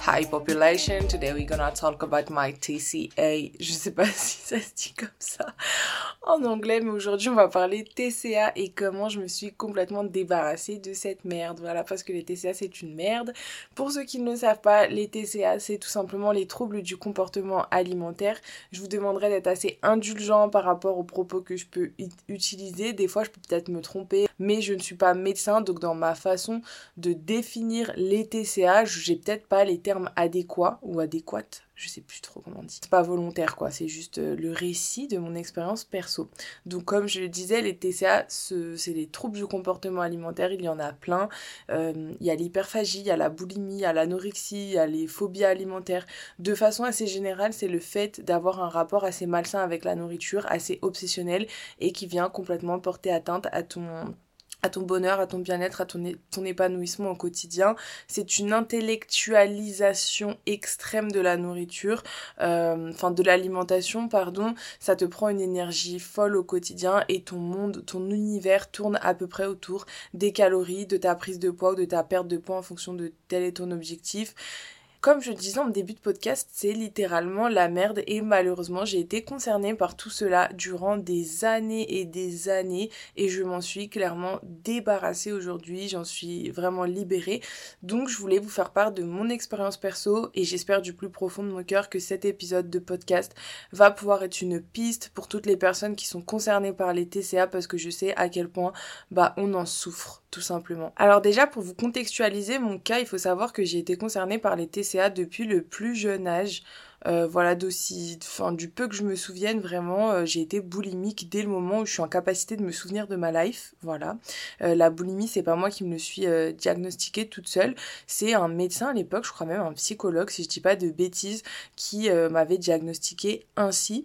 Hi population, today we're gonna talk about my TCA. Je sais pas si ça se dit comme ça en anglais, mais aujourd'hui on va parler TCA et comment je me suis complètement débarrassée de cette merde. Voilà, parce que les TCA c'est une merde. Pour ceux qui ne le savent pas, les TCA c'est tout simplement les troubles du comportement alimentaire. Je vous demanderai d'être assez indulgent par rapport aux propos que je peux utiliser. Des fois je peux peut-être me tromper, mais je ne suis pas médecin, donc dans ma façon de définir les TCA, j'ai peut-être pas les termes adéquat ou adéquate, je sais plus trop comment on dit. C'est pas volontaire quoi, c'est juste euh, le récit de mon expérience perso. Donc comme je le disais, les TCA, c'est les troubles du comportement alimentaire, il y en a plein. Euh, il y a l'hyperphagie, il y a la boulimie, il y a l'anorexie, il y a les phobies alimentaires. De façon assez générale, c'est le fait d'avoir un rapport assez malsain avec la nourriture, assez obsessionnel et qui vient complètement porter atteinte à ton à ton bonheur, à ton bien-être, à ton, épanouissement au quotidien. C'est une intellectualisation extrême de la nourriture, euh, enfin de l'alimentation, pardon. Ça te prend une énergie folle au quotidien et ton monde, ton univers tourne à peu près autour des calories, de ta prise de poids ou de ta perte de poids en fonction de tel est ton objectif. Comme je disais en début de podcast, c'est littéralement la merde et malheureusement j'ai été concernée par tout cela durant des années et des années et je m'en suis clairement débarrassée aujourd'hui, j'en suis vraiment libérée. Donc je voulais vous faire part de mon expérience perso et j'espère du plus profond de mon cœur que cet épisode de podcast va pouvoir être une piste pour toutes les personnes qui sont concernées par les TCA parce que je sais à quel point bah on en souffre tout simplement. Alors déjà pour vous contextualiser mon cas, il faut savoir que j'ai été concernée par les TCA depuis le plus jeune âge. Euh, voilà, d'aussi, enfin, du peu que je me souvienne, vraiment, euh, j'ai été boulimique dès le moment où je suis en capacité de me souvenir de ma life. Voilà. Euh, la boulimie, c'est pas moi qui me le suis diagnostiquée toute seule. C'est un médecin à l'époque, je crois même un psychologue, si je dis pas de bêtises, qui m'avait diagnostiqué ainsi.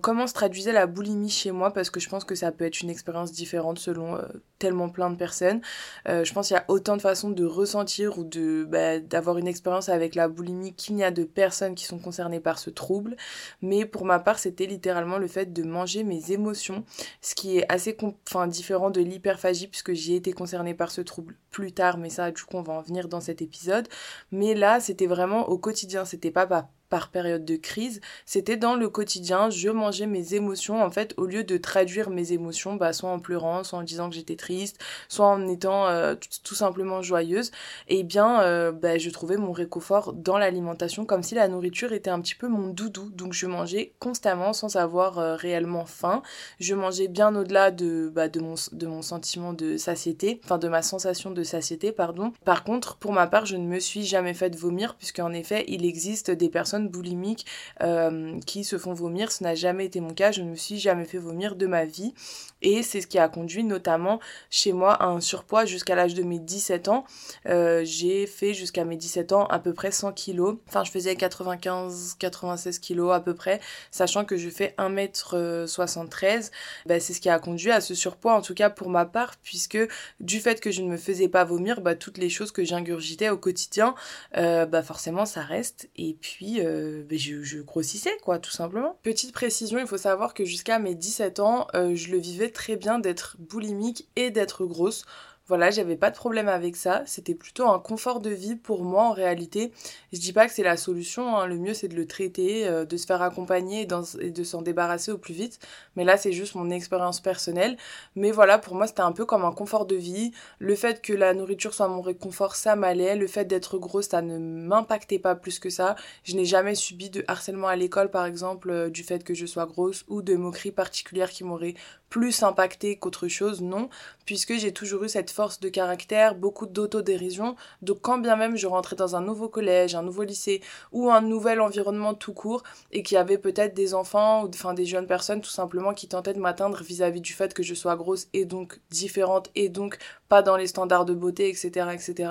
comment se traduisait la boulimie chez moi? Parce que je pense que ça peut être une expérience différente selon tellement plein de personnes. je pense qu'il y a autant de façons de ressentir ou de bah, d'avoir une expérience avec la boulimie qu'il n'y a de personnes qui sont concernées par ce trouble, mais pour ma part, c'était littéralement le fait de manger mes émotions, ce qui est assez enfin, différent de l'hyperphagie puisque j'ai été concernée par ce trouble plus tard, mais ça, du coup, on va en venir dans cet épisode. Mais là, c'était vraiment au quotidien, c'était pas, par période de crise, c'était dans le quotidien, je mangeais mes émotions en fait au lieu de traduire mes émotions bah, soit en pleurant, soit en disant que j'étais triste, soit en étant euh, tout, simplement joyeuse, et eh bien euh, bah, je trouvais mon réconfort dans l'alimentation comme si la nourriture était un petit peu mon doudou, donc je mangeais constamment sans avoir euh, réellement faim, je mangeais bien au-delà de, bah, de, mon, sentiment de satiété, enfin de ma sensation de satiété, pardon. Par contre, pour ma part, je ne me suis jamais fait vomir puisqu'en effet, il existe des personnes boulimiques euh, qui se font vomir. Ce n'a jamais été mon cas, je ne me suis jamais fait vomir de ma vie. Et c'est ce qui a conduit notamment chez moi à un surpoids jusqu'à l'âge de mes 17 ans. Euh, j'ai fait jusqu'à mes 17 ans à peu près 100 kilos. Enfin, je faisais 95-96 kilos à peu près, sachant que je fais 1m73. Bah, c'est ce qui a conduit à ce surpoids, en tout cas pour ma part, puisque du fait que je ne me faisais pas vomir, bah, toutes les choses que j'ingurgitais au quotidien, euh, bah, forcément ça reste. Et puis, euh, ben, je, grossissais, quoi, tout simplement. Petite précision, il faut savoir que jusqu'à mes 17 ans, euh, je le vivais très bien d'être boulimique et d'être grosse. Voilà, j'avais pas de problème avec ça. C'était plutôt un confort de vie pour moi en réalité. Je dis pas que c'est la solution, hein. le mieux c'est de le traiter, euh, de se faire accompagner et, de s'en débarrasser au plus vite. Mais là c'est juste mon expérience personnelle. Mais voilà, pour moi c'était un peu comme un confort de vie. Le fait que la nourriture soit mon réconfort, ça m'allait. Le fait d'être grosse, ça ne m'impactait pas plus que ça. Je n'ai jamais subi de harcèlement à l'école par exemple euh, du fait que je sois grosse ou de moqueries particulières qui m'auraient plus impacté qu'autre chose, non, puisque j'ai toujours eu cette force de caractère, beaucoup d'autodérision, donc quand bien même je rentrais dans un nouveau collège, un nouveau lycée ou un nouvel environnement tout court et qu'il y avait peut-être des enfants ou des jeunes personnes tout simplement qui tentaient de m'atteindre vis-à-vis du fait que je sois grosse et donc différente et donc pas dans les standards de beauté, etc., etc.,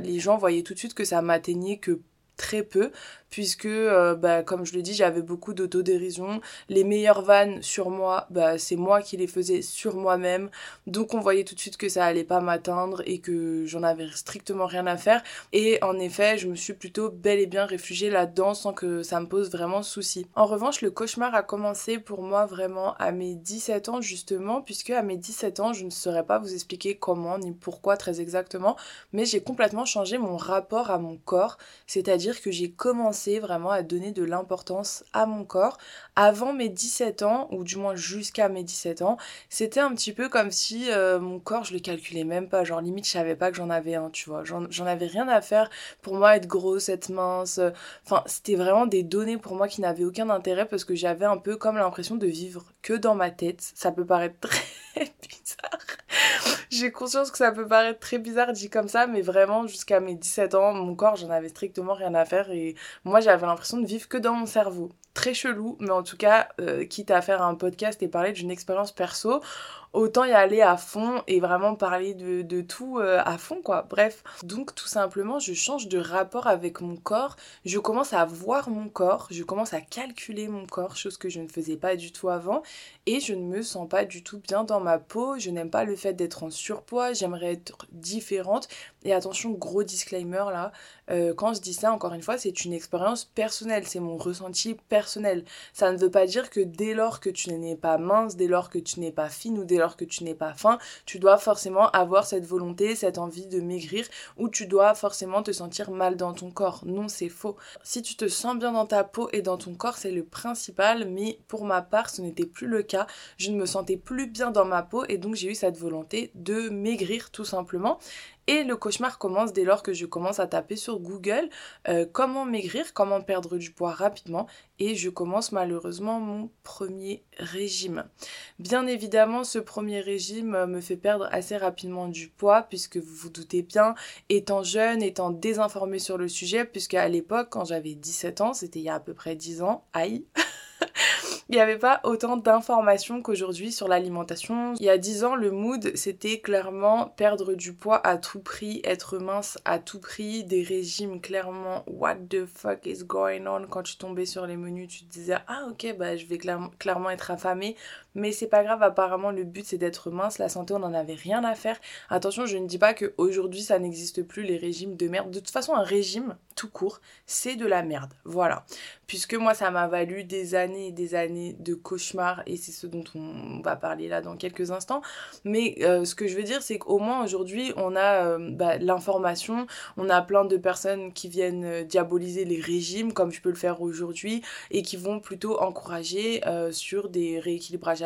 les gens voyaient tout de suite que ça m'atteignait que très peu puisque euh, bah, comme je le dis j'avais beaucoup d'autodérision. Les meilleures vannes sur moi bah, c'est moi qui les faisais sur moi-même. Donc on voyait tout de suite que ça allait pas m'atteindre et que j'en avais strictement rien à faire. Et en effet je me suis plutôt bel et bien réfugiée là-dedans sans que ça me pose vraiment souci. En revanche le cauchemar a commencé pour moi vraiment à mes 17 ans justement puisque à mes 17 ans je ne saurais pas vous expliquer comment ni pourquoi très exactement mais j'ai complètement changé mon rapport à mon corps. C'est-à-dire que j'ai commencé vraiment à donner de l'importance à mon corps. Avant mes 17 ans, ou du moins jusqu'à mes 17 ans, c'était un petit peu comme si euh, mon corps, je le calculais même pas. Genre, limite, je savais pas que j'en avais un, tu vois. J'en avais rien à faire pour moi être grosse, être mince. Enfin, c'était vraiment des données pour moi qui n'avaient aucun intérêt parce que j'avais un peu comme l'impression de vivre que dans ma tête. Ça peut paraître très J'ai conscience que ça peut paraître très bizarre dit comme ça, mais vraiment, jusqu'à mes 17 ans, mon corps, j'en avais strictement rien à faire et moi, j'avais l'impression de vivre que dans mon cerveau. Très chelou, mais en tout cas, euh, quitte à faire un podcast et parler d'une expérience perso, autant y aller à fond et vraiment parler de, tout euh, à fond, quoi. Bref, donc tout simplement, je change de rapport avec mon corps, je commence à voir mon corps, je commence à calculer mon corps, chose que je ne faisais pas du tout avant, et je ne me sens pas du tout bien dans ma peau, je n'aime pas le fait d'être en surpoids, j'aimerais être différente, et attention, gros disclaimer là, euh, quand je dis ça, encore une fois, c'est une expérience personnelle, c'est mon ressenti personnel. Ça ne veut pas dire que dès lors que tu n'es pas mince, dès lors que tu n'es pas fine ou dès lors que tu n'es pas faim, tu dois forcément avoir cette volonté, cette envie de maigrir ou tu dois forcément te sentir mal dans ton corps. Non, c'est faux. Si tu te sens bien dans ta peau et dans ton corps, c'est le principal, mais pour ma part, ce n'était plus le cas. Je ne me sentais plus bien dans ma peau et donc j'ai eu cette volonté de maigrir tout simplement. Et le cauchemar commence dès lors que je commence à taper sur Google euh, comment maigrir, comment perdre du poids rapidement. Et je commence malheureusement mon premier régime. Bien évidemment, ce premier régime euh, me fait perdre assez rapidement du poids, puisque vous vous doutez bien, étant jeune, étant désinformée sur le sujet, puisque à l'époque, quand j'avais 17 ans, c'était il y a à peu près 10 ans, aïe il n'y avait pas autant d'informations qu'aujourd'hui sur l'alimentation. Il y a 10 ans, le mood, c'était clairement perdre du poids à tout prix, être mince à tout prix, des régimes clairement what the fuck is going on? Quand tu tombais sur les menus, tu te disais ah ok, bah je vais clairement être affamée. Mais c'est pas grave, apparemment le but c'est d'être mince, la santé on n'en avait rien à faire. Attention, je ne dis pas qu'aujourd'hui ça n'existe plus les régimes de merde. De toute façon, un régime, tout court, c'est de la merde. Voilà. Puisque moi ça m'a valu des années et des années de cauchemars et c'est ce dont on va parler là dans quelques instants. Mais euh, ce que je veux dire c'est qu'au moins aujourd'hui on a euh, bah, l'information, on a plein de personnes qui viennent euh, diaboliser les régimes comme je peux le faire aujourd'hui et qui vont plutôt encourager sur des rééquilibrages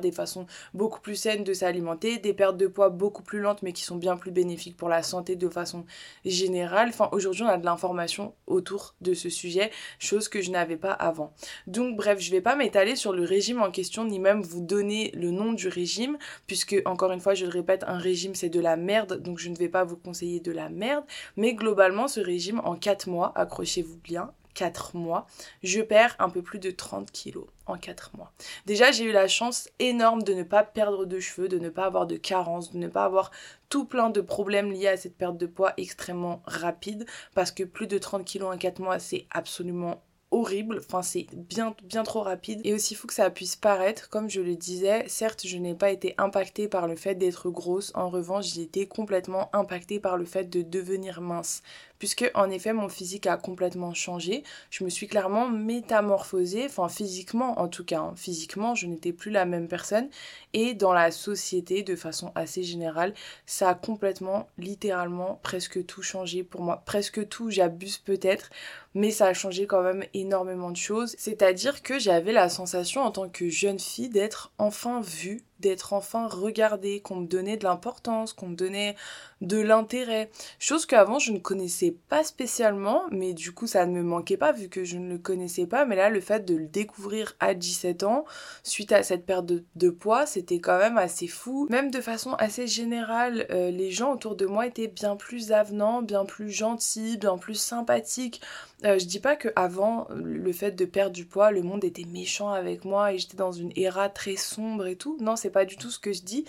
des façons beaucoup plus saines de s'alimenter, des pertes de poids beaucoup plus lentes mais qui sont bien plus bénéfiques pour la santé de façon générale. Enfin, aujourd'hui, on a de l'information autour de ce sujet, chose que je n'avais pas avant. Donc bref, je vais pas m'étaler sur le régime en question ni même vous donner le nom du régime puisque encore une fois, je le répète, un régime c'est de la merde, donc je ne vais pas vous conseiller de la merde, mais globalement ce régime en 4 mois, accrochez-vous bien, 4 mois, je perds un peu plus de 30 kilos en 4 mois. Déjà, j'ai eu la chance énorme de ne pas perdre de cheveux, de ne pas avoir de carences, de ne pas avoir tout plein de problèmes liés à cette perte de poids extrêmement rapide parce que plus de 30 kilos en 4 mois, c'est absolument horrible, enfin c'est bien, trop rapide. Et aussi fou que ça puisse paraître, comme je le disais, certes je n'ai pas été impactée par le fait d'être grosse, en revanche j'ai été complètement impactée par le fait de devenir mince. Puisque en effet mon physique a complètement changé. Je me suis clairement métamorphosée, enfin physiquement en tout cas, hein. physiquement je n'étais plus la même personne. Et dans la société de façon assez générale, ça a complètement, littéralement, presque tout changé pour moi. Presque tout, j'abuse peut-être, mais ça a changé quand même énormément de choses. C'est-à-dire que j'avais la sensation en tant que jeune fille d'être enfin vue d'être enfin regardée, qu'on me donnait de l'importance, qu'on me donnait de l'intérêt. Chose qu'avant je ne connaissais pas spécialement, mais du coup ça ne me manquait pas vu que je ne le connaissais pas. Mais là, le fait de le découvrir à 17 ans, suite à cette perte de, poids, c'était quand même assez fou. Même de façon assez générale, euh, les gens autour de moi étaient bien plus avenants, bien plus gentils, bien plus sympathiques. Euh, je dis pas que avant le fait de perdre du poids, le monde était méchant avec moi et j'étais dans une era très sombre et tout. Non, c'est pas du tout ce que je dis.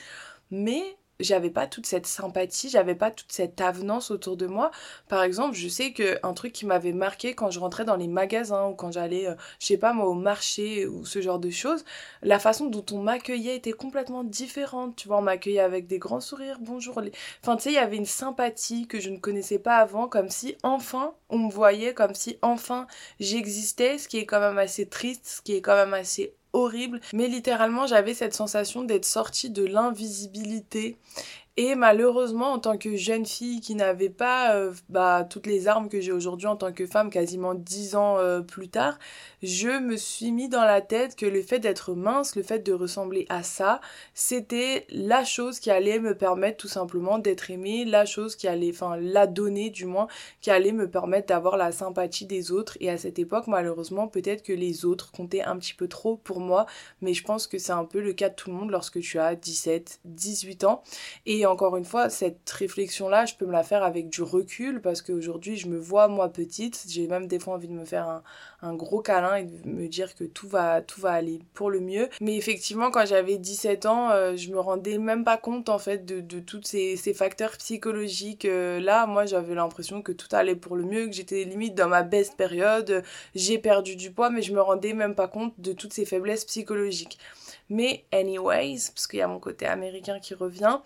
Mais j'avais pas toute cette sympathie, j'avais pas toute cette avenance autour de moi. Par exemple, je sais que un truc qui m'avait marqué quand je rentrais dans les magasins ou quand j'allais, euh, je sais pas moi, au marché ou ce genre de choses, la façon dont on m'accueillait était complètement différente. Tu vois, on m'accueillait avec des grands sourires, bonjour. Les... Enfin, tu sais, il y avait une sympathie que je ne connaissais pas avant, comme si enfin on me voyait, comme si enfin j'existais, ce qui est quand même assez triste, ce qui est quand même assez horrible, mais littéralement j'avais cette sensation d'être sortie de l'invisibilité et malheureusement, en tant que jeune fille qui n'avait pas euh, bah, toutes les armes que j'ai aujourd'hui en tant que femme, quasiment dix ans euh, plus tard, je me suis mis dans la tête que le fait d'être mince, le fait de ressembler à ça, c'était la chose qui allait me permettre tout simplement d'être aimée, la chose qui allait, enfin la donner du moins, qui allait me permettre d'avoir la sympathie des autres. Et à cette époque, malheureusement, peut-être que les autres comptaient un petit peu trop pour moi, mais je pense que c'est un peu le cas de tout le monde lorsque tu as 17, 18 ans. Et encore une fois, cette réflexion-là, je peux me la faire avec du recul parce qu'aujourd'hui, je me vois moi petite. J'ai même des fois envie de me faire un, gros câlin et de me dire que tout va, tout va aller pour le mieux. Mais effectivement, quand j'avais 17 ans, euh, je me rendais même pas compte en fait de, tous ces, facteurs psychologiques. Euh, moi, j'avais l'impression que tout allait pour le mieux, que j'étais limite dans ma best période. J'ai perdu du poids, mais je me rendais même pas compte de toutes ces faiblesses psychologiques. Mais anyways, parce qu'il y a mon côté américain qui revient,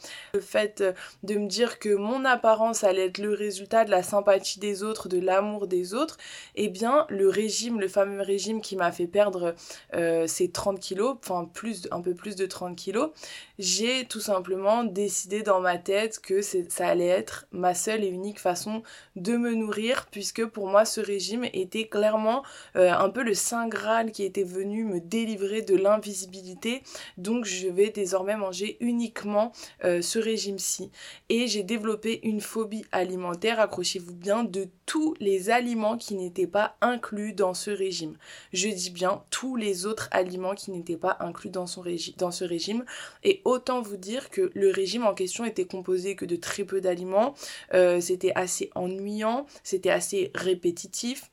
fait de me dire que mon apparence allait être le résultat de la sympathie des autres, de l'amour des autres, eh bien le régime, le fameux régime qui m'a fait perdre euh, ces 30 kilos, enfin plus, un peu plus de 30 kilos, j'ai tout simplement décidé dans ma tête que ça allait être ma seule et unique façon de me nourrir, puisque pour moi ce régime était clairement euh, un peu le saint graal qui était venu me délivrer de l'invisibilité donc je vais désormais manger uniquement euh, ce régime-ci. Et j'ai développé une phobie alimentaire, accrochez-vous bien, de tous les aliments qui n'étaient pas inclus dans ce régime. Je dis bien tous les autres aliments qui n'étaient pas inclus dans, son dans ce régime. Et autant vous dire que le régime en question était composé que de très peu d'aliments. Euh, c'était assez ennuyant, c'était assez répétitif.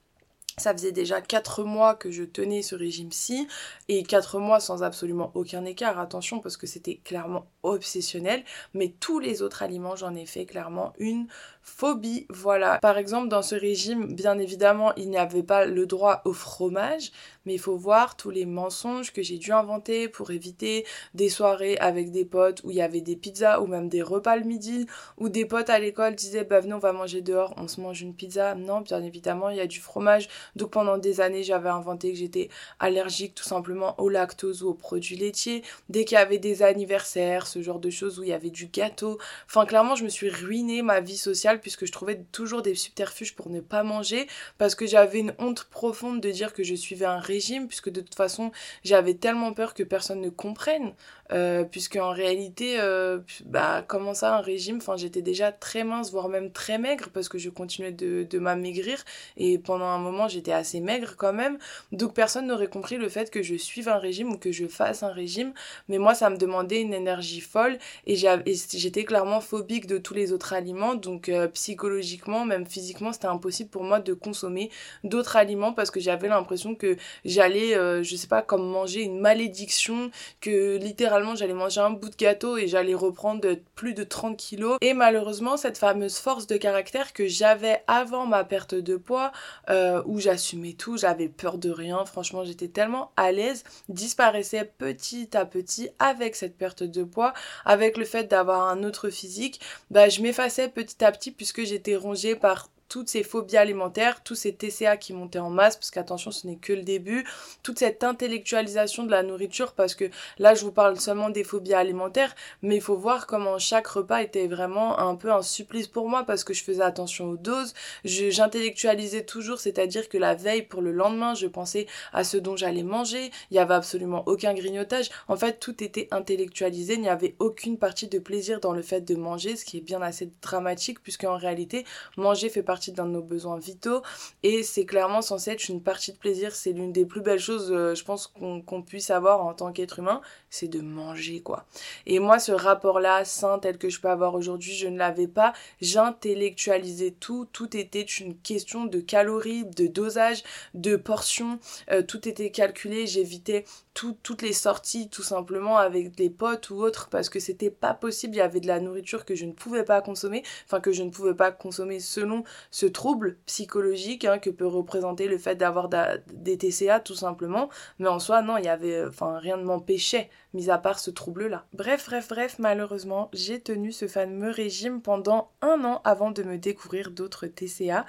Ça faisait déjà 4 mois que je tenais ce régime-ci et 4 mois sans absolument aucun écart, attention parce que c'était clairement obsessionnel, mais tous les autres aliments j'en ai fait clairement une phobie, voilà. Par exemple dans ce régime, bien évidemment il n'y avait pas le droit au fromage, mais il faut voir tous les mensonges que j'ai dû inventer pour éviter des soirées avec des potes où il y avait des pizzas ou même des repas le midi, où des potes à l'école disaient bah venez on va manger dehors, on se mange une pizza, non bien évidemment il y a du fromage donc pendant des années, j'avais inventé que j'étais allergique tout simplement au lactose ou aux produits laitiers. Dès qu'il y avait des anniversaires, ce genre de choses où il y avait du gâteau. Enfin, clairement, je me suis ruiné ma vie sociale puisque je trouvais toujours des subterfuges pour ne pas manger parce que j'avais une honte profonde de dire que je suivais un régime puisque de toute façon, j'avais tellement peur que personne ne comprenne euh, puisque en réalité, euh, bah, comment ça, un régime? Enfin, j'étais déjà très mince, voire même très maigre, parce que je continuais de, de m'amaigrir, et pendant un moment, j'étais assez maigre quand même. Donc, personne n'aurait compris le fait que je suive un régime ou que je fasse un régime, mais moi, ça me demandait une énergie folle, et j'étais clairement phobique de tous les autres aliments, donc euh, psychologiquement, même physiquement, c'était impossible pour moi de consommer d'autres aliments parce que j'avais l'impression que j'allais, je sais pas, comme manger une malédiction, que littéralement j'allais manger un bout de gâteau et j'allais reprendre plus de 30 kilos. Et malheureusement, cette fameuse force de caractère que j'avais avant ma perte de poids, euh, où j'assumais tout, j'avais peur de rien, franchement j'étais tellement à l'aise, disparaissait petit à petit avec cette perte de poids, avec le fait d'avoir un autre physique, bah je m'effaçais petit à petit puisque j'étais rongée par toutes ces phobies alimentaires, tous ces TCA qui montaient en masse, parce qu'attention, ce n'est que le début, toute cette intellectualisation de la nourriture, parce que là, je vous parle seulement des phobies alimentaires, mais il faut voir comment chaque repas était vraiment un peu un supplice pour moi, parce que je faisais attention aux doses, j'intellectualisais toujours, c'est-à-dire que la veille pour le lendemain, je pensais à ce dont j'allais manger, il n'y avait absolument aucun grignotage, en fait, tout était intellectualisé, il n'y avait aucune partie de plaisir dans le fait de manger, ce qui est bien assez dramatique, puisque en réalité, manger fait partie d'un de nos besoins vitaux et c'est clairement censé être une partie de plaisir. C'est l'une des plus belles choses, euh, je pense, qu'on puisse avoir en tant qu'être humain, c'est de manger quoi. Et moi, ce rapport-là, sain tel que je peux avoir aujourd'hui, je ne l'avais pas. J'intellectualisais tout, tout était une question de calories, de dosage, de portions, euh, tout était calculé, j'évitais toutes les sorties tout simplement avec des potes ou autres parce que c'était pas possible, il y avait de la nourriture que je ne pouvais pas consommer, enfin que je ne pouvais pas consommer selon ce trouble psychologique hein, que peut représenter le fait d'avoir des TCA tout simplement, mais en soi non, il y avait enfin rien ne m'empêchait mis à part ce trouble là. Bref, bref, bref, malheureusement, j'ai tenu ce fameux régime pendant un an avant de me découvrir d'autres TCA.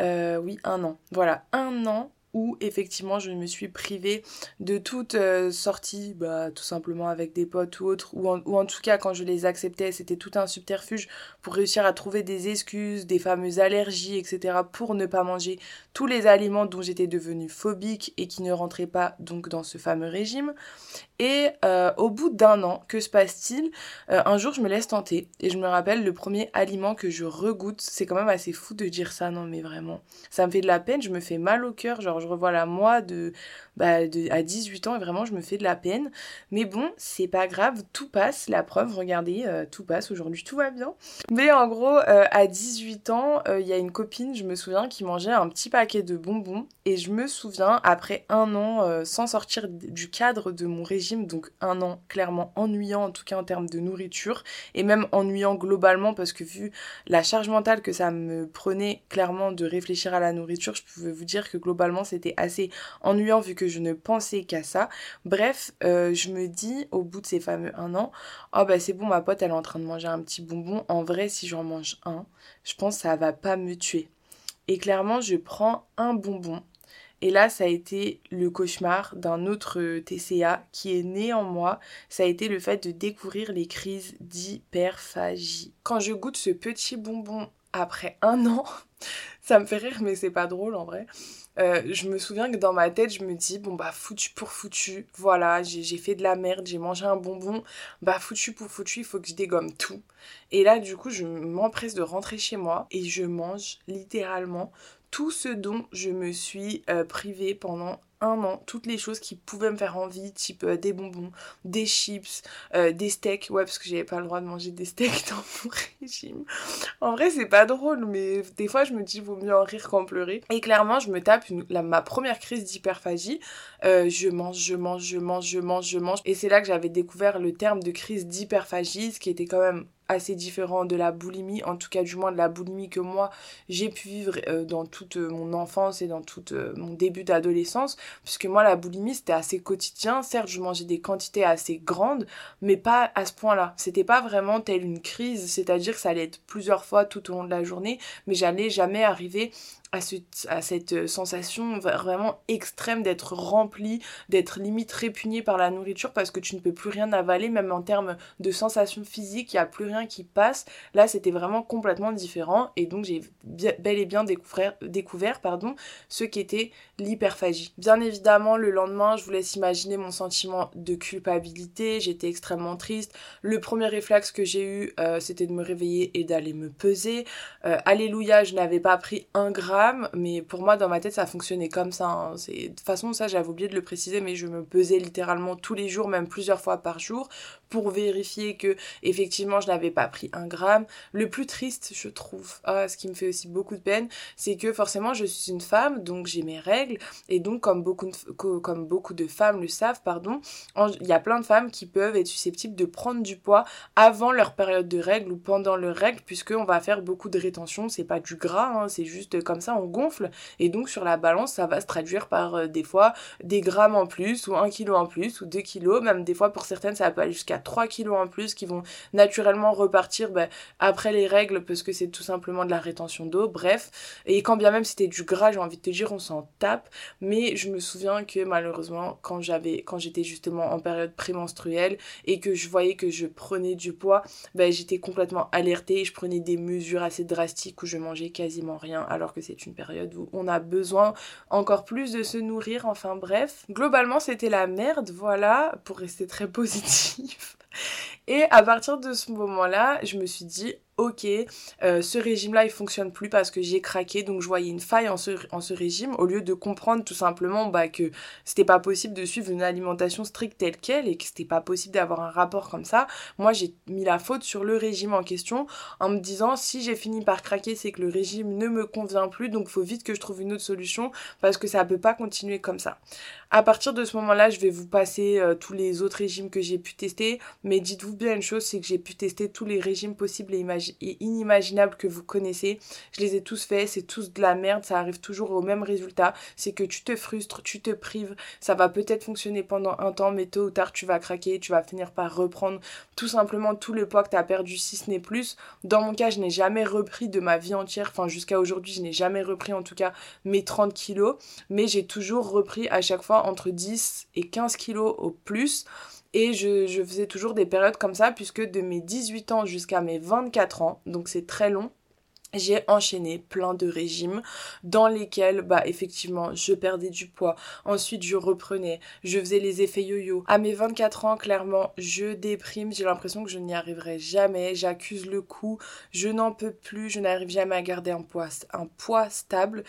Euh, oui, un an. Voilà, un an où effectivement je me suis privée de toute euh, sortie, bah, tout simplement avec des potes ou autres, ou en, tout cas quand je les acceptais, c'était tout un subterfuge pour réussir à trouver des excuses, des fameuses allergies, etc. pour ne pas manger tous les aliments dont j'étais devenue phobique et qui ne rentraient pas donc dans ce fameux régime. Et euh, au bout d'un an, que se passe-t-il? Euh, Un jour, je me laisse tenter et je me rappelle le premier aliment que je regoute. C'est quand même assez fou de dire ça, non mais vraiment. Ça me fait de la peine, je me fais mal au cœur. Genre, je revois la moi de, bah, à 18 ans et vraiment, je me fais de la peine. Mais bon, c'est pas grave, tout passe. La preuve, regardez, euh, tout passe aujourd'hui, tout va bien. Mais en gros, à 18 ans, il y a une copine, je me souviens, qui mangeait un petit paquet de bonbons. Et je me souviens, après un an, sans sortir du cadre de mon régime, donc un an clairement ennuyant en tout cas en termes de nourriture et même ennuyant globalement parce que vu la charge mentale que ça me prenait clairement de réfléchir à la nourriture, je pouvais vous dire que globalement c'était assez ennuyant vu que je ne pensais qu'à ça. Bref, euh, je me dis au bout de ces fameux un an, oh bah c'est bon ma pote elle est en train de manger un petit bonbon, en vrai si j'en mange un, je pense que ça va pas me tuer. Et clairement, je prends un bonbon et là, ça a été le cauchemar d'un autre TCA qui est né en moi. Ça a été le fait de découvrir les crises d'hyperphagie. Quand je goûte ce petit bonbon après un an, ça me fait rire, mais c'est pas drôle en vrai. Euh, je me souviens que dans ma tête, je me dis, bon bah foutu pour foutu, voilà, j'ai fait de la merde, j'ai mangé un bonbon, bah foutu pour foutu, il faut que je dégomme tout. Et là, du coup, je m'empresse de rentrer chez moi et je mange littéralement tout ce dont je me suis euh, privée pendant un an, toutes les choses qui pouvaient me faire envie, type euh, des bonbons, des chips, euh, des steaks, ouais parce que j'avais pas le droit de manger des steaks dans mon régime. En vrai c'est pas drôle mais des fois je me dis vaut mieux en rire qu'en pleurer. Et clairement je me tape ma première crise d'hyperphagie, je mange, je mange, je mange, je mange, je mange. Et c'est là que j'avais découvert le terme de crise d'hyperphagie, ce qui était quand même assez différent de la boulimie, en tout cas du moins de la boulimie que moi j'ai pu vivre euh, dans toute euh, mon enfance et dans tout euh, mon début d'adolescence, puisque moi la boulimie c'était assez quotidien, certes je mangeais des quantités assez grandes, mais pas à ce point-là, c'était pas vraiment telle une crise, c'est-à-dire que ça allait être plusieurs fois tout au long de la journée, mais j'allais jamais arriver à, cette sensation vraiment extrême d'être rempli, d'être limite répugné par la nourriture parce que tu ne peux plus rien avaler, même en termes de sensations physiques, il n'y a plus rien qui passe. Là, c'était vraiment complètement différent et donc j'ai bel et bien découvert, découvert pardon, ce qu'était l'hyperphagie. Bien évidemment, le lendemain, je vous laisse imaginer mon sentiment de culpabilité, j'étais extrêmement triste. Le premier réflexe que j'ai eu, euh, c'était de me réveiller et d'aller me peser. Euh, alléluia, je n'avais pas pris un gramme mais pour moi, dans ma tête, ça fonctionnait comme ça. Hein. De toute façon, ça, j'avais oublié de le préciser, mais je me pesais littéralement tous les jours, même plusieurs fois par jour, pour vérifier que, effectivement, je n'avais pas pris un gramme. Le plus triste, je trouve, ah, ce qui me fait aussi beaucoup de peine, c'est que forcément, je suis une femme, donc j'ai mes règles, et donc, comme beaucoup de, comme beaucoup de femmes le savent, pardon, il y a plein de femmes qui peuvent être susceptibles de prendre du poids avant leur période de règles ou pendant leur règles, puisqu'on va faire beaucoup de rétention, c'est pas du gras, hein, c'est juste comme ça on gonfle. Et donc sur la balance, ça va se traduire par euh, des fois des grammes en plus, ou un kilo en plus, ou deux kilos. Même des fois pour certaines, ça va aller jusqu'à 3 kilos en plus qui vont naturellement repartir bah, après les règles parce que c'est tout simplement de la rétention d'eau. Bref. Et quand bien même c'était du gras, j'ai envie de te dire, on s'en tape. Mais je me souviens que malheureusement, quand j'avais, quand j'étais justement en période prémenstruelle et que je voyais que je prenais du poids, bah, j'étais complètement alertée et je prenais des mesures assez drastiques où je mangeais quasiment rien alors que c'est une période où on a besoin encore plus de se nourrir, enfin bref. Globalement, c'était la merde, voilà, pour rester très positif. Et à partir de ce moment-là, je me suis dit, ok, euh, ce régime-là, il fonctionne plus parce que j'ai craqué, donc je voyais une faille en ce, régime, au lieu de comprendre tout simplement bah, que c'était pas possible de suivre une alimentation stricte telle qu'elle et que c'était pas possible d'avoir un rapport comme ça. Moi, j'ai mis la faute sur le régime en question en me disant si j'ai fini par craquer, c'est que le régime ne me convient plus, donc faut vite que je trouve une autre solution parce que ça peut pas continuer comme ça. À partir de ce moment-là, je vais vous passer euh, tous les autres régimes que j'ai pu tester, mais dites-vous bien une chose, c'est que j'ai pu tester tous les régimes possibles et, inimaginables que vous connaissez. Je les ai tous faits, c'est tous de la merde, ça arrive toujours au même résultat, c'est que tu te frustres, tu te prives, ça va peut-être fonctionner pendant un temps, mais tôt ou tard tu vas craquer, tu vas finir par reprendre tout simplement tout le poids que tu perdu si ce n'est plus. Dans mon cas, je n'ai jamais repris de ma vie entière, enfin jusqu'à aujourd'hui, je n'ai jamais repris en tout cas mes 30 kilos, mais j'ai toujours repris à chaque fois entre 10 et 15 kilos au plus. Et je, faisais toujours des périodes comme ça, puisque de mes 18 ans jusqu'à mes 24 ans, donc c'est très long, j'ai enchaîné plein de régimes dans lesquels bah effectivement je perdais du poids. Ensuite je reprenais je faisais les effets yo-yo. À mes 24 ans clairement je déprime. J'ai l'impression que je n'y arriverai jamais. J'accuse le coup. Je n'en peux plus. Je n'arrive jamais à garder un poids stable.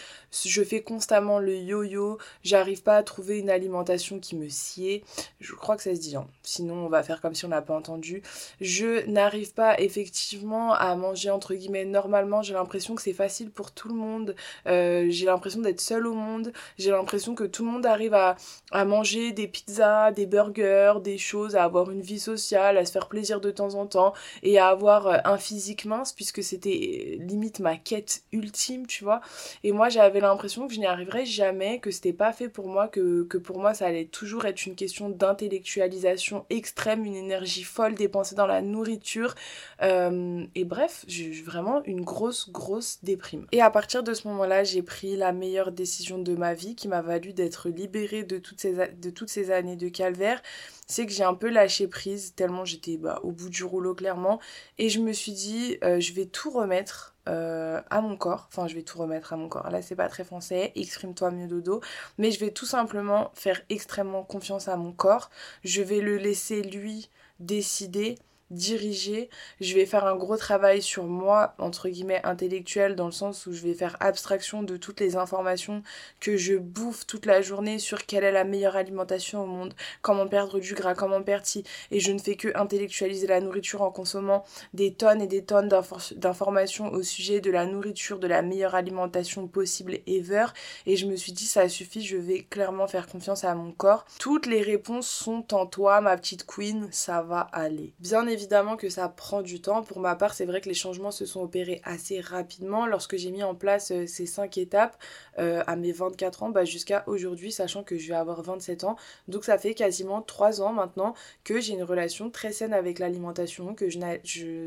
Je fais constamment le yo-yo. J'arrive pas à trouver une alimentation qui me sied. Je crois que ça se dit hein. sinon on va faire comme si on n'a pas entendu. Je n'arrive pas effectivement à manger entre guillemets normalement j'ai l'impression que c'est facile pour tout le monde. Euh, j'ai l'impression d'être seule au monde. J'ai l'impression que tout le monde arrive à, à, manger des pizzas, des burgers, des choses, à avoir une vie sociale, à se faire plaisir de temps en temps et à avoir euh, un physique mince puisque c'était euh, limite ma quête ultime, tu vois. Et moi, j'avais l'impression que je n'y arriverais jamais, que c'était pas fait pour moi, que, que pour moi, ça allait toujours être une question d'intellectualisation extrême, une énergie folle dépensée dans la nourriture. et bref, j'ai vraiment une grosse grosse, déprime. Et à partir de ce moment-là, j'ai pris la meilleure décision de ma vie qui m'a valu d'être libérée de toutes ces, années de calvaire. C'est que j'ai un peu lâché prise tellement j'étais bah, au bout du rouleau clairement. Et je me suis dit, euh, je vais tout remettre euh, à mon corps. Enfin, je vais tout remettre à mon corps. Là, c'est pas très français. Exprime-toi mieux dodo. Mais je vais tout simplement faire extrêmement confiance à mon corps. Je vais le laisser lui décider diriger. Je vais faire un gros travail sur moi, entre guillemets, intellectuel, dans le sens où je vais faire abstraction de toutes les informations que je bouffe toute la journée sur quelle est la meilleure alimentation au monde, comment perdre du gras, comment perdre si. Et je ne fais que intellectualiser la nourriture en consommant des tonnes et des tonnes d'informations au sujet de la nourriture, de la meilleure alimentation possible ever. Et je me suis dit, ça suffit, je vais clairement faire confiance à mon corps. Toutes les réponses sont en toi, ma petite queen, ça va aller. Bien évidemment, que ça prend du temps. Pour ma part, c'est vrai que les changements se sont opérés assez rapidement lorsque j'ai mis en place euh, ces cinq étapes euh, à mes 24 ans bah, jusqu'à aujourd'hui, sachant que je vais avoir 27 ans. Donc ça fait quasiment 3 ans maintenant que j'ai une relation très saine avec l'alimentation, que je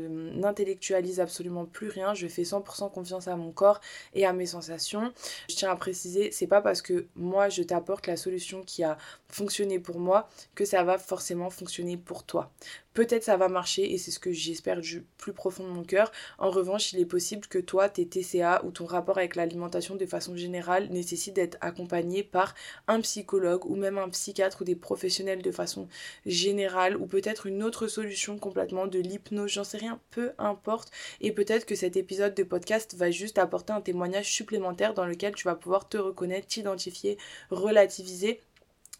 n'intellectualise absolument plus rien. Je fais 100% confiance à mon corps et à mes sensations. Je tiens à préciser, c'est pas parce que moi je t'apporte la solution qui a fonctionné pour moi que ça va forcément fonctionner pour toi. Peut-être ça va marcher et c'est ce que j'espère du plus profond de mon cœur. En revanche, il est possible que toi, tes TCA ou ton rapport avec l'alimentation de façon générale nécessite d'être accompagné par un psychologue ou même un psychiatre ou des professionnels de façon générale ou peut-être une autre solution complètement de l'hypnose, j'en sais rien, peu importe. Et peut-être que cet épisode de podcast va juste apporter un témoignage supplémentaire dans lequel tu vas pouvoir te reconnaître, t'identifier, relativiser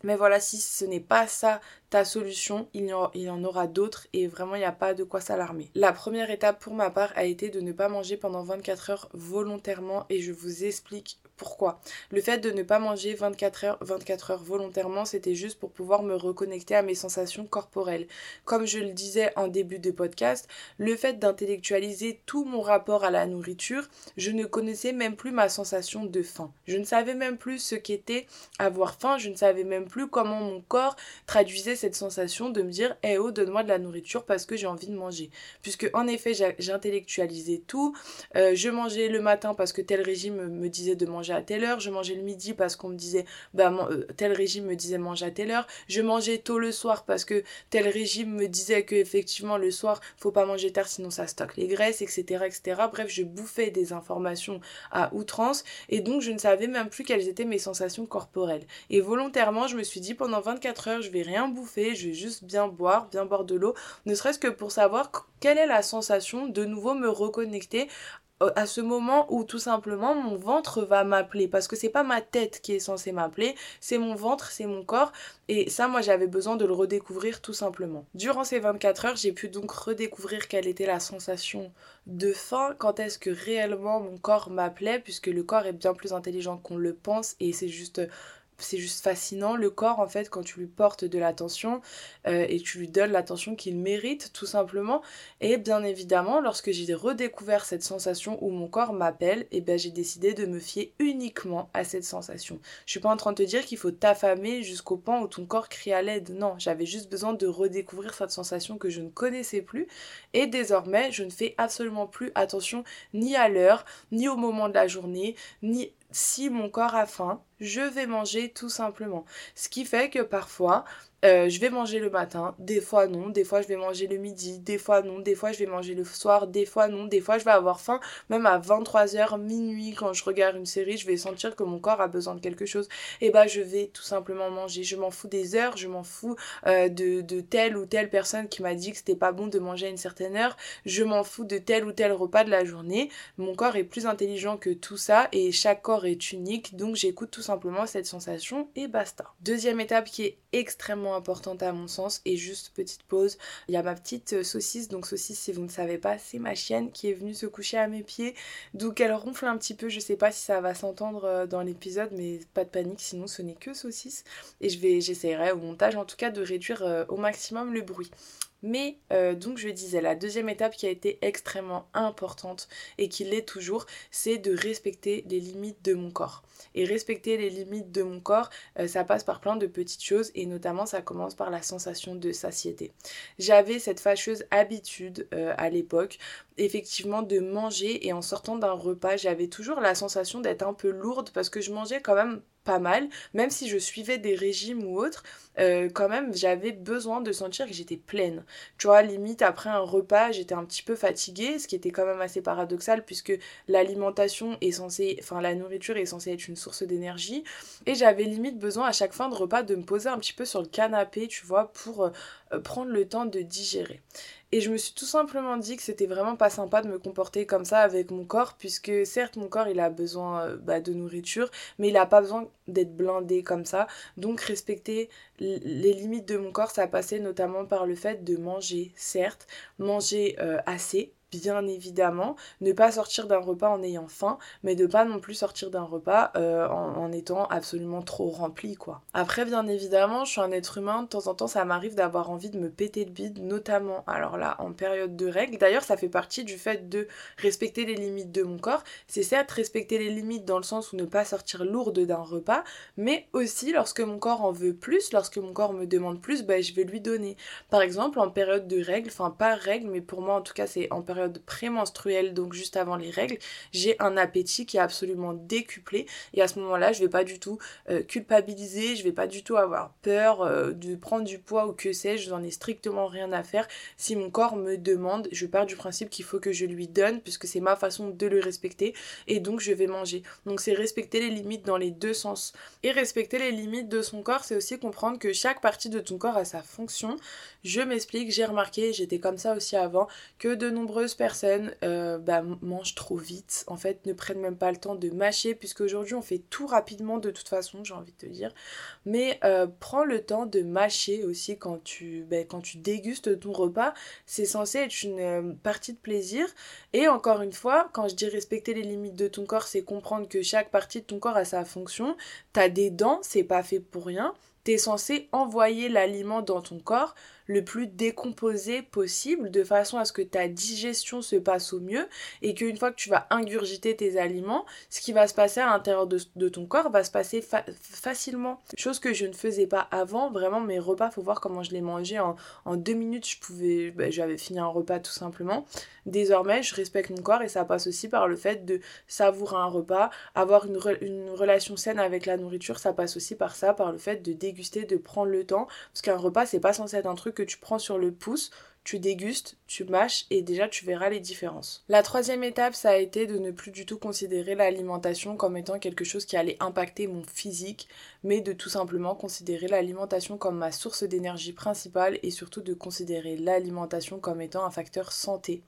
mais voilà, si ce n'est pas ça ta solution, il y en, aura d'autres et vraiment il n'y a pas de quoi s'alarmer. La première étape pour ma part a été de ne pas manger pendant 24 heures volontairement et je vous explique pourquoi? Le fait de ne pas manger 24 heures, 24 heures volontairement, c'était juste pour pouvoir me reconnecter à mes sensations corporelles. Comme je le disais en début de podcast, le fait d'intellectualiser tout mon rapport à la nourriture, je ne connaissais même plus ma sensation de faim. Je ne savais même plus ce qu'était avoir faim, je ne savais même plus comment mon corps traduisait cette sensation de me dire Eh oh, donne-moi de la nourriture parce que j'ai envie de manger. Puisque en effet, j'intellectualisais tout. Euh, je mangeais le matin parce que tel régime me disait de manger à telle heure, je mangeais le midi parce qu'on me disait, bah, euh, tel régime me disait manger à telle heure, je mangeais tôt le soir parce que tel régime me disait que effectivement le soir, faut pas manger tard sinon ça stocke les graisses, etc., etc. Bref, je bouffais des informations à outrance et donc je ne savais même plus quelles étaient mes sensations corporelles. Et volontairement, je me suis dit pendant 24 heures, je vais rien bouffer, je vais juste bien boire, bien boire de l'eau, ne serait-ce que pour savoir quelle est la sensation de nouveau me reconnecter à ce moment où tout simplement mon ventre va m'appeler parce que c'est pas ma tête qui est censée m'appeler, c'est mon ventre, c'est mon corps et ça moi j'avais besoin de le redécouvrir tout simplement. Durant ces 24 heures, j'ai pu donc redécouvrir quelle était la sensation de faim, quand est-ce que réellement mon corps m'appelait puisque le corps est bien plus intelligent qu'on le pense et c'est juste c'est juste fascinant. Le corps, en fait, quand tu lui portes de l'attention euh, et tu lui donnes l'attention qu'il mérite, tout simplement. Et bien évidemment, lorsque j'ai redécouvert cette sensation où mon corps m'appelle, et eh ben j'ai décidé de me fier uniquement à cette sensation. Je suis pas en train de te dire qu'il faut t'affamer jusqu'au point où ton corps crie à l'aide. Non, j'avais juste besoin de redécouvrir cette sensation que je ne connaissais plus. Et désormais, je ne fais absolument plus attention ni à l'heure, ni au moment de la journée, ni si mon corps a faim, je vais manger tout simplement. Ce qui fait que parfois, euh, je vais manger le matin, des fois non, des fois je vais manger le midi, des fois non, des fois je vais manger le soir, des fois non, des fois je vais avoir faim, même à 23h, minuit, quand je regarde une série, je vais sentir que mon corps a besoin de quelque chose, et bah je vais tout simplement manger. Je m'en fous des heures, je m'en fous euh, de, de telle ou telle personne qui m'a dit que c'était pas bon de manger à une certaine heure, je m'en fous de tel ou tel repas de la journée. Mon corps est plus intelligent que tout ça, et chaque corps est unique, donc j'écoute tout simplement cette sensation, et basta. Deuxième étape qui est extrêmement importante à mon sens. Et juste petite pause, il y a ma petite euh, saucisse. Donc saucisse, si vous ne savez pas, c'est ma chienne qui est venue se coucher à mes pieds. Donc elle ronfle un petit peu. Je sais pas si ça va s'entendre euh, dans l'épisode, mais pas de panique, sinon ce n'est que saucisse. Et je vais, j'essaierai au montage en tout cas de réduire euh, au maximum le bruit. Mais euh, donc je disais, la deuxième étape qui a été extrêmement importante et qui l'est toujours, c'est de respecter les limites de mon corps. Et respecter les limites de mon corps, euh, ça passe par plein de petites choses et notamment ça commence par la sensation de satiété. J'avais cette fâcheuse habitude euh, à l'époque effectivement de manger et en sortant d'un repas j'avais toujours la sensation d'être un peu lourde parce que je mangeais quand même pas mal, même si je suivais des régimes ou autres, euh, quand même j'avais besoin de sentir que j'étais pleine. Tu vois, limite après un repas, j'étais un petit peu fatiguée, ce qui était quand même assez paradoxal puisque l'alimentation est censée, enfin la nourriture est censée être une source d'énergie, et j'avais limite besoin à chaque fin de repas de me poser un petit peu sur le canapé, tu vois, pour euh, prendre le temps de digérer. Et je me suis tout simplement dit que c'était vraiment pas sympa de me comporter comme ça avec mon corps, puisque certes mon corps il a besoin euh, bah, de nourriture, mais il a pas besoin d'être blindé comme ça. Donc respecter les limites de mon corps, ça passait notamment par le fait de manger, certes, manger euh, assez, bien évidemment, ne pas sortir d'un repas en ayant faim, mais de pas non plus sortir d'un repas euh, en, étant absolument trop rempli, quoi. Après, bien évidemment, je suis un être humain, de temps en temps, ça m'arrive d'avoir envie de me péter le bide, notamment, alors là, en période de règles. D'ailleurs, ça fait partie du fait de respecter les limites de mon corps. C'est certes respecter les limites dans le sens où ne pas sortir lourde d'un repas, mais aussi lorsque mon corps en veut plus, lorsque mon corps me demande plus, bah, je vais lui donner. Par exemple, en période de règles, enfin pas règles, mais pour moi en tout cas c'est en période période prémenstruelle, donc juste avant les règles, j'ai un appétit qui est absolument décuplé. Et à ce moment-là, je vais pas du tout euh, culpabiliser, je vais pas du tout avoir peur euh, de prendre du poids ou que sais-je, j'en ai strictement rien à faire. Si mon corps me demande, je pars du principe qu'il faut que je lui donne, puisque c'est ma façon de le respecter, et donc je vais manger. Donc c'est respecter les limites dans les deux sens. Et respecter les limites de son corps, c'est aussi comprendre que chaque partie de ton corps a sa fonction. Je m'explique, j'ai remarqué, j'étais comme ça aussi avant, que de nombreuses personnes euh, bah, mangent trop vite, en fait ne prennent même pas le temps de mâcher, puisque aujourd'hui on fait tout rapidement de toute façon, j'ai envie de te dire. Mais euh, prends le temps de mâcher aussi quand tu, bah, quand tu dégustes ton repas, c'est censé être une euh, partie de plaisir. Et encore une fois, quand je dis respecter les limites de ton corps, c'est comprendre que chaque partie de ton corps a sa fonction. T'as des dents, c'est pas fait pour rien. T'es censé envoyer l'aliment dans ton corps le plus décomposé possible de façon à ce que ta digestion se passe au mieux et qu'une fois que tu vas ingurgiter tes aliments, ce qui va se passer à l'intérieur de, ton corps va se passer facilement. Chose que je ne faisais pas avant, vraiment mes repas, faut voir comment je les mangeais en, deux minutes, je pouvais, bah, j'avais fini un repas tout simplement. Désormais, je respecte mon corps et ça passe aussi par le fait de savourer un repas, avoir une, une relation saine avec la nourriture, ça passe aussi par ça, par le fait de déguster, de prendre le temps, parce qu'un repas c'est pas censé être un truc que tu prends sur le pouce, tu dégustes, tu mâches et déjà tu verras les différences. La troisième étape, ça a été de ne plus du tout considérer l'alimentation comme étant quelque chose qui allait impacter mon physique, mais de tout simplement considérer l'alimentation comme ma source d'énergie principale et surtout de considérer l'alimentation comme étant un facteur santé.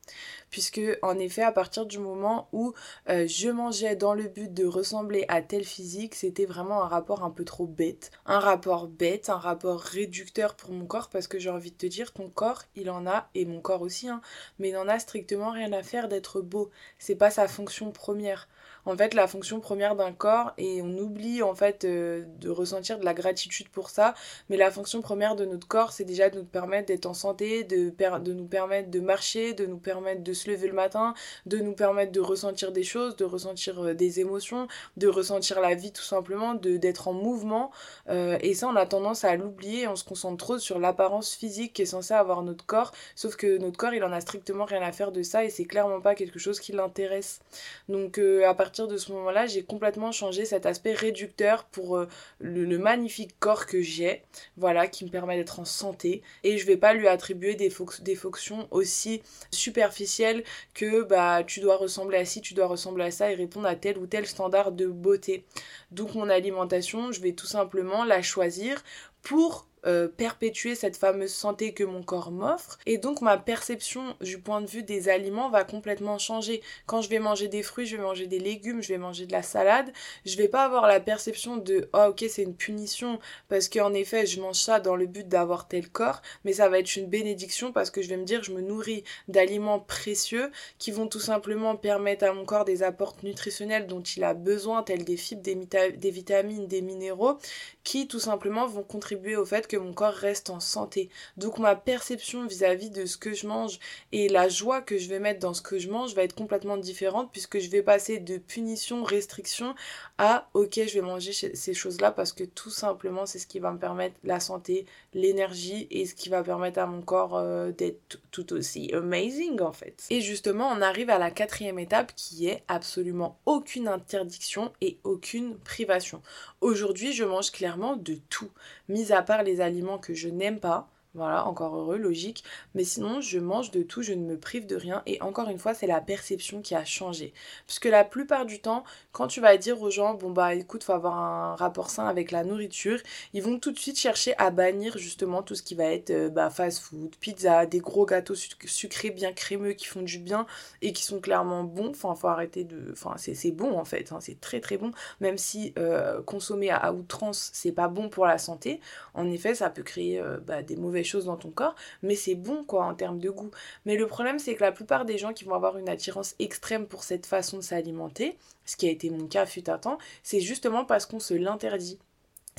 Puisque en effet, à partir du moment où euh, je mangeais dans le but de ressembler à tel physique, c'était vraiment un rapport un peu trop bête. Un rapport bête, un rapport réducteur pour mon corps parce que j'ai envie de te dire, ton corps, il en a et mon corps aussi, hein, mais n'en a strictement rien à faire d'être beau. C'est pas sa fonction première en fait la fonction première d'un corps et on oublie en fait euh, de ressentir de la gratitude pour ça. Mais la fonction première de notre corps c'est déjà de nous permettre d'être en santé de, de nous permettre de marcher de nous permettre de se lever le matin de nous permettre de ressentir des choses de ressentir euh, des émotions de ressentir la vie tout simplement d'être en mouvement. Euh, et ça on a tendance à l'oublier on se concentre trop sur l'apparence physique qui est censée avoir notre corps. Sauf que notre corps il en a strictement rien à faire de ça et c'est clairement pas quelque chose qui l'intéresse. Donc à partir de ce moment-là, j'ai complètement changé cet aspect réducteur pour euh, le, magnifique corps que j'ai, voilà, qui me permet d'être en santé. Et je vais pas lui attribuer des, des fonctions aussi superficielles que bah tu dois ressembler à ci, tu dois ressembler à ça et répondre à tel ou tel standard de beauté. Donc mon alimentation, je vais tout simplement la choisir pour euh, perpétuer cette fameuse santé que mon corps m'offre. Et donc ma perception du point de vue des aliments va complètement changer. Quand je vais manger des fruits je vais manger des légumes je vais manger de la salade. Je vais pas avoir la perception de oh ok c'est une punition parce qu'en effet je mange ça dans le but d'avoir tel corps mais ça va être une bénédiction parce que je vais me dire je me nourris d'aliments précieux qui vont tout simplement permettre à mon corps des apports nutritionnels dont il a besoin tels des fibres des vitamines des minéraux qui tout simplement vont contribuer au fait que mon corps reste en santé. Donc ma perception vis-à-vis de ce que je mange et la joie que je vais mettre dans ce que je mange va être complètement différente puisque je vais passer de punition, restriction à ok je vais manger ces choses-là parce que tout simplement c'est ce qui va me permettre la santé, l'énergie et ce qui va permettre à mon corps euh, d'être tout aussi amazing en fait. Et justement on arrive à la quatrième étape qui est absolument aucune interdiction et aucune privation. Aujourd'hui je mange clairement de tout, mis à part les aliments que je n'aime pas, voilà, encore heureux, logique. Mais sinon, je mange de tout, je ne me prive de rien. Et encore une fois, c'est la perception qui a changé. Puisque la plupart du temps, quand tu vas dire aux gens, bon bah écoute, faut avoir un rapport sain avec la nourriture, ils vont tout de suite chercher à bannir justement tout ce qui va être euh, bah, fast food, pizza, des gros gâteaux sucrés bien crémeux qui font du bien et qui sont clairement bons. Enfin, faut arrêter de. Enfin, c'est bon en fait, hein, c'est très très bon. Même si euh, consommer à, outrance, c'est pas bon pour la santé. En effet, ça peut créer euh, bah, des mauvais choses dans ton corps, mais c'est bon quoi en termes de goût. Mais le problème c'est que la plupart des gens qui vont avoir une attirance extrême pour cette façon de s'alimenter, ce qui a été mon cas fut un temps, c'est justement parce qu'on se l'interdit.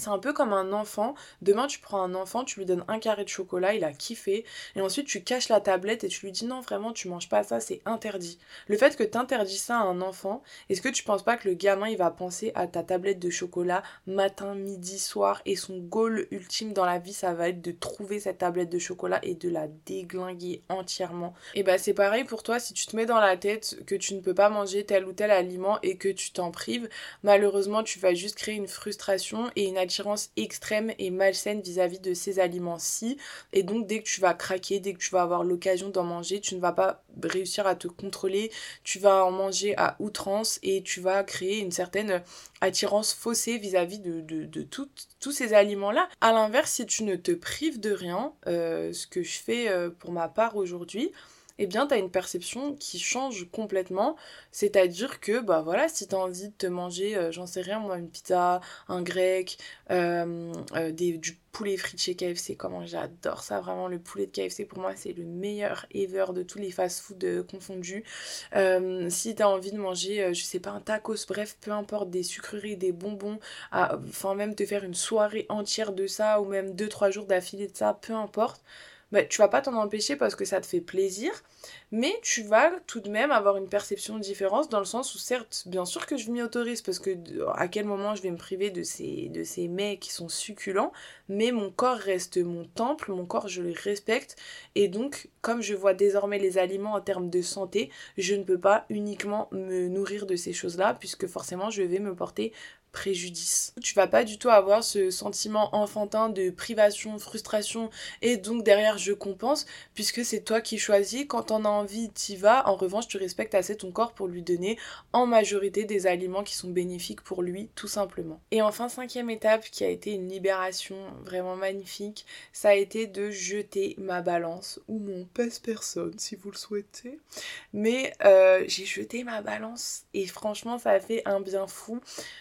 C'est un peu comme un enfant. Demain, tu prends un enfant, tu lui donnes un carré de chocolat, il a kiffé. Et ensuite, tu caches la tablette et tu lui dis non, vraiment, tu manges pas ça, c'est interdit. Le fait que tu ça à un enfant, est-ce que tu penses pas que le gamin, il va penser à ta tablette de chocolat matin, midi, soir et son goal ultime dans la vie, ça va être de trouver cette tablette de chocolat et de la déglinguer entièrement? Et bah, c'est pareil pour toi, si tu te mets dans la tête que tu ne peux pas manger tel ou tel aliment et que tu t'en prives, malheureusement, tu vas juste créer une frustration et une attirance extrême et malsaine vis-à-vis de ces aliments-ci. Et donc, dès que tu vas craquer, dès que tu vas avoir l'occasion d'en manger, tu ne vas pas réussir à te contrôler. Tu vas en manger à outrance et tu vas créer une certaine attirance faussée vis-à-vis de, de, tous ces aliments-là. À l'inverse, si tu ne te prives de rien, euh, ce que je fais euh, pour ma part aujourd'hui, eh bien, tu as une perception qui change complètement. C'est-à-dire que, bah voilà, si tu as envie de te manger, euh, j'en sais rien, moi, une pizza, un grec, euh, euh, des, du poulet frit chez KFC, comment j'adore ça, vraiment, le poulet de KFC, pour moi, c'est le meilleur ever de tous les fast-food confondus. si tu as envie de manger, je sais pas, un tacos, bref, peu importe, des sucreries, des bonbons, enfin, même te faire une soirée entière de ça, ou même 2-3 jours d'affilée de ça, peu importe bah, tu vas pas t'en empêcher parce que ça te fait plaisir, mais tu vas tout de même avoir une perception de différence dans le sens où certes, bien sûr que je m'y autorise parce que à quel moment je vais me priver de ces, de ces mets qui sont succulents, mais mon corps reste mon temple, mon corps je le respecte. Et donc comme je vois désormais les aliments en termes de santé, je ne peux pas uniquement me nourrir de ces choses-là puisque forcément je vais me porter préjudice. Tu vas pas du tout avoir ce sentiment enfantin de privation, frustration et donc derrière je compense puisque c'est toi qui choisis. Quand t'en as envie, t'y vas. En revanche, tu respectes assez ton corps pour lui donner en majorité des aliments qui sont bénéfiques pour lui tout simplement. Et enfin, cinquième étape qui a été une libération vraiment magnifique, ça a été de jeter ma balance ou mon pèse-personne si vous le souhaitez. Mais euh, j'ai jeté ma balance et franchement ça a fait un bien fou.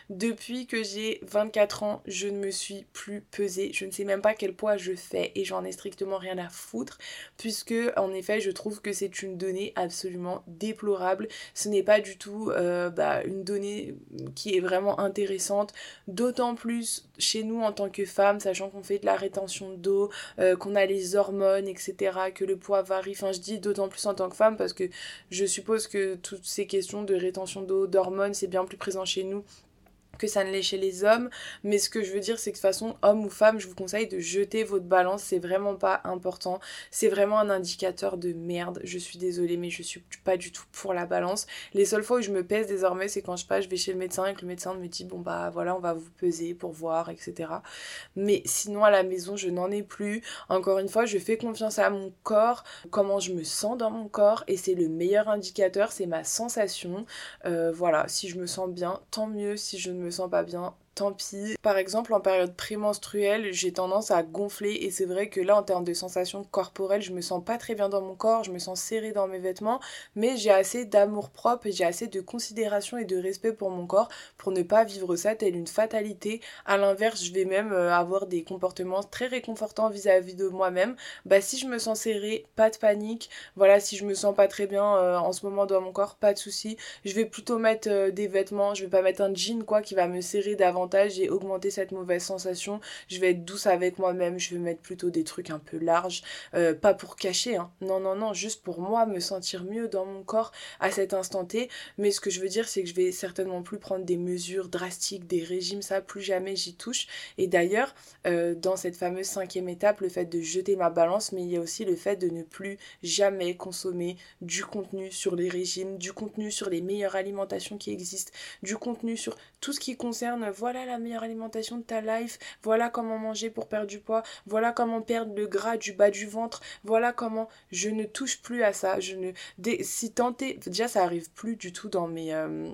De depuis que j'ai 24 ans, je ne me suis plus pesée. Je ne sais même pas quel poids je fais et j'en ai strictement rien à foutre puisque en effet je trouve que c'est une donnée absolument déplorable. Ce n'est pas du tout euh, bah, une donnée qui est vraiment intéressante, d'autant plus chez nous en tant que femmes, sachant qu'on fait de la rétention d'eau, euh, qu'on a les hormones, etc., que le poids varie. Enfin je dis d'autant plus en tant que femme parce que je suppose que toutes ces questions de rétention d'eau, d'hormones, c'est bien plus présent chez nous que ça ne l'est chez les hommes. Mais ce que je veux dire, c'est que de toute façon, homme ou femme, je vous conseille de jeter votre balance. C'est vraiment pas important. C'est vraiment un indicateur de merde. Je suis désolée, mais je suis pas du tout pour la balance. Les seules fois où je me pèse désormais, c'est quand je passe, je vais chez le médecin et que le médecin me dit, bon bah voilà, on va vous peser pour voir, etc. Mais sinon, à la maison, je n'en ai plus. Encore une fois, je fais confiance à mon corps, comment je me sens dans mon corps. Et c'est le meilleur indicateur, c'est ma sensation. Euh, voilà, si je me sens bien, tant mieux. Si je ne me me sens pas bien, tant pis. Par exemple, en période prémenstruelle, j'ai tendance à gonfler et c'est vrai que là, en termes de sensations corporelles, je me sens pas très bien dans mon corps, je me sens serrée dans mes vêtements, mais j'ai assez d'amour propre et j'ai assez de considération et de respect pour mon corps pour ne pas vivre ça telle une fatalité. À l'inverse, je vais même euh, avoir des comportements très réconfortants vis-à-vis de moi-même. Bah, si je me sens serrée, pas de panique. Voilà, si je me sens pas très bien euh, en ce moment dans mon corps, pas de souci. Je vais plutôt mettre euh, des vêtements, je vais pas mettre un jean quoi qui va me serrer davantage j'ai augmenté cette mauvaise sensation, je vais être douce avec moi-même, je vais mettre plutôt des trucs un peu larges, euh, pas pour cacher, hein. non, non, non, juste pour moi me sentir mieux dans mon corps à cet instant T. Mais ce que je veux dire, c'est que je vais certainement plus prendre des mesures drastiques, des régimes, ça, plus jamais j'y touche. Et d'ailleurs, euh, dans cette fameuse cinquième étape, le fait de jeter ma balance, mais il y a aussi le fait de ne plus jamais consommer du contenu sur les régimes, du contenu sur les meilleures alimentations qui existent, du contenu sur tout ce qui concerne, voilà la meilleure alimentation de ta life, voilà comment manger pour perdre du poids, voilà comment perdre le gras du bas du ventre, voilà comment je ne touche plus à ça, je ne si tenter déjà ça arrive plus du tout dans mes euh,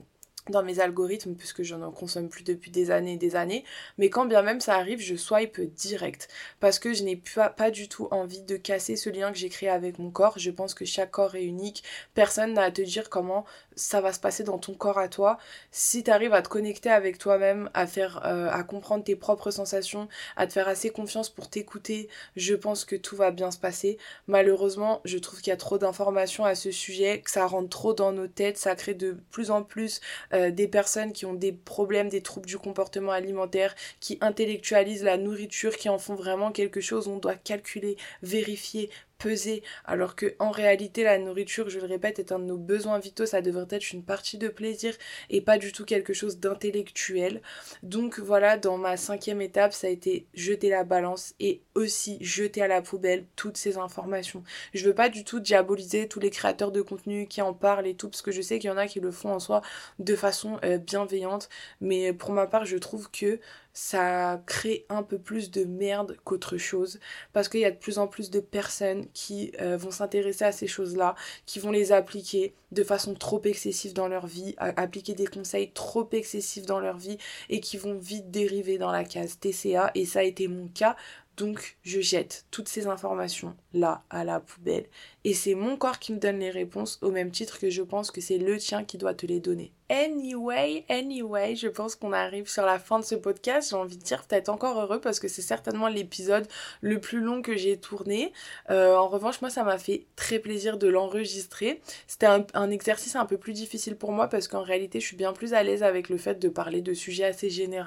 dans mes algorithmes puisque je n'en consomme plus depuis des années et des années. Mais quand bien même ça arrive je swipe direct. Parce que je n'ai pas, pas du tout envie de casser ce lien que j'ai créé avec mon corps. Je pense que chaque corps est unique. Personne n'a à te dire comment ça va se passer dans ton corps à toi. Si tu arrives à te connecter avec toi-même à faire euh, comprendre tes propres sensations à te faire assez confiance pour t'écouter je pense que tout va bien se passer. Malheureusement je trouve qu'il y a trop d'informations à ce sujet que ça rentre trop dans nos têtes ça crée de plus en plus euh, des personnes qui ont des problèmes, des troubles du comportement alimentaire, qui intellectualisent la nourriture, qui en font vraiment quelque chose, on doit calculer, vérifier, peser, alors que en réalité la nourriture, je le répète, est un de nos besoins vitaux, ça devrait être une partie de plaisir et pas du tout quelque chose d'intellectuel. Donc voilà, dans ma cinquième étape, ça a été jeter la balance et aussi jeter à la poubelle toutes ces informations. Je veux pas du tout diaboliser tous les créateurs de contenu qui en parlent et tout, parce que je sais qu'il y en a qui le font en soi de façon euh, bienveillante, mais pour ma part, je trouve que ça crée un peu plus de merde qu'autre chose parce qu'il y a de plus en plus de personnes qui euh, vont s'intéresser à ces choses-là, qui vont les appliquer de façon trop excessive dans leur vie, appliquer des conseils trop excessifs dans leur vie et qui vont vite dériver dans la case TCA et ça a été mon cas. Donc je jette toutes ces informations là à la poubelle et c'est mon corps qui me donne les réponses au même titre que je pense que c'est le tien qui doit te les donner. Anyway, anyway, je pense qu'on arrive sur la fin de ce podcast. J'ai envie de dire peut-être encore heureux parce que c'est certainement l'épisode le plus long que j'ai tourné. Euh, en revanche, moi, ça m'a fait très plaisir de l'enregistrer. C'était un, exercice un peu plus difficile pour moi parce qu'en réalité, je suis bien plus à l'aise avec le fait de parler de sujets assez généraux.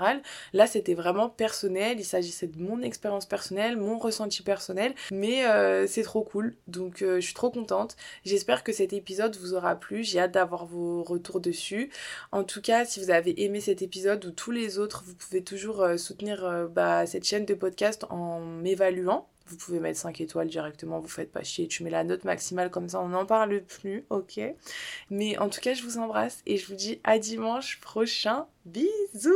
Là, c'était vraiment personnel. Il s'agissait de mon expérience personnelle, mon ressenti personnel. Mais euh, c'est trop cool. Donc, euh, je suis trop contente. J'espère que cet épisode vous aura plu. J'ai hâte d'avoir vos retours dessus. En tout cas, si vous avez aimé cet épisode ou tous les autres, vous pouvez toujours euh, soutenir euh, bah, cette chaîne de podcast en m'évaluant. Vous pouvez mettre 5 étoiles directement, vous faites pas chier, tu mets la note maximale comme ça on n'en parle plus, ok Mais en tout cas, je vous embrasse et je vous dis à dimanche prochain. Bisous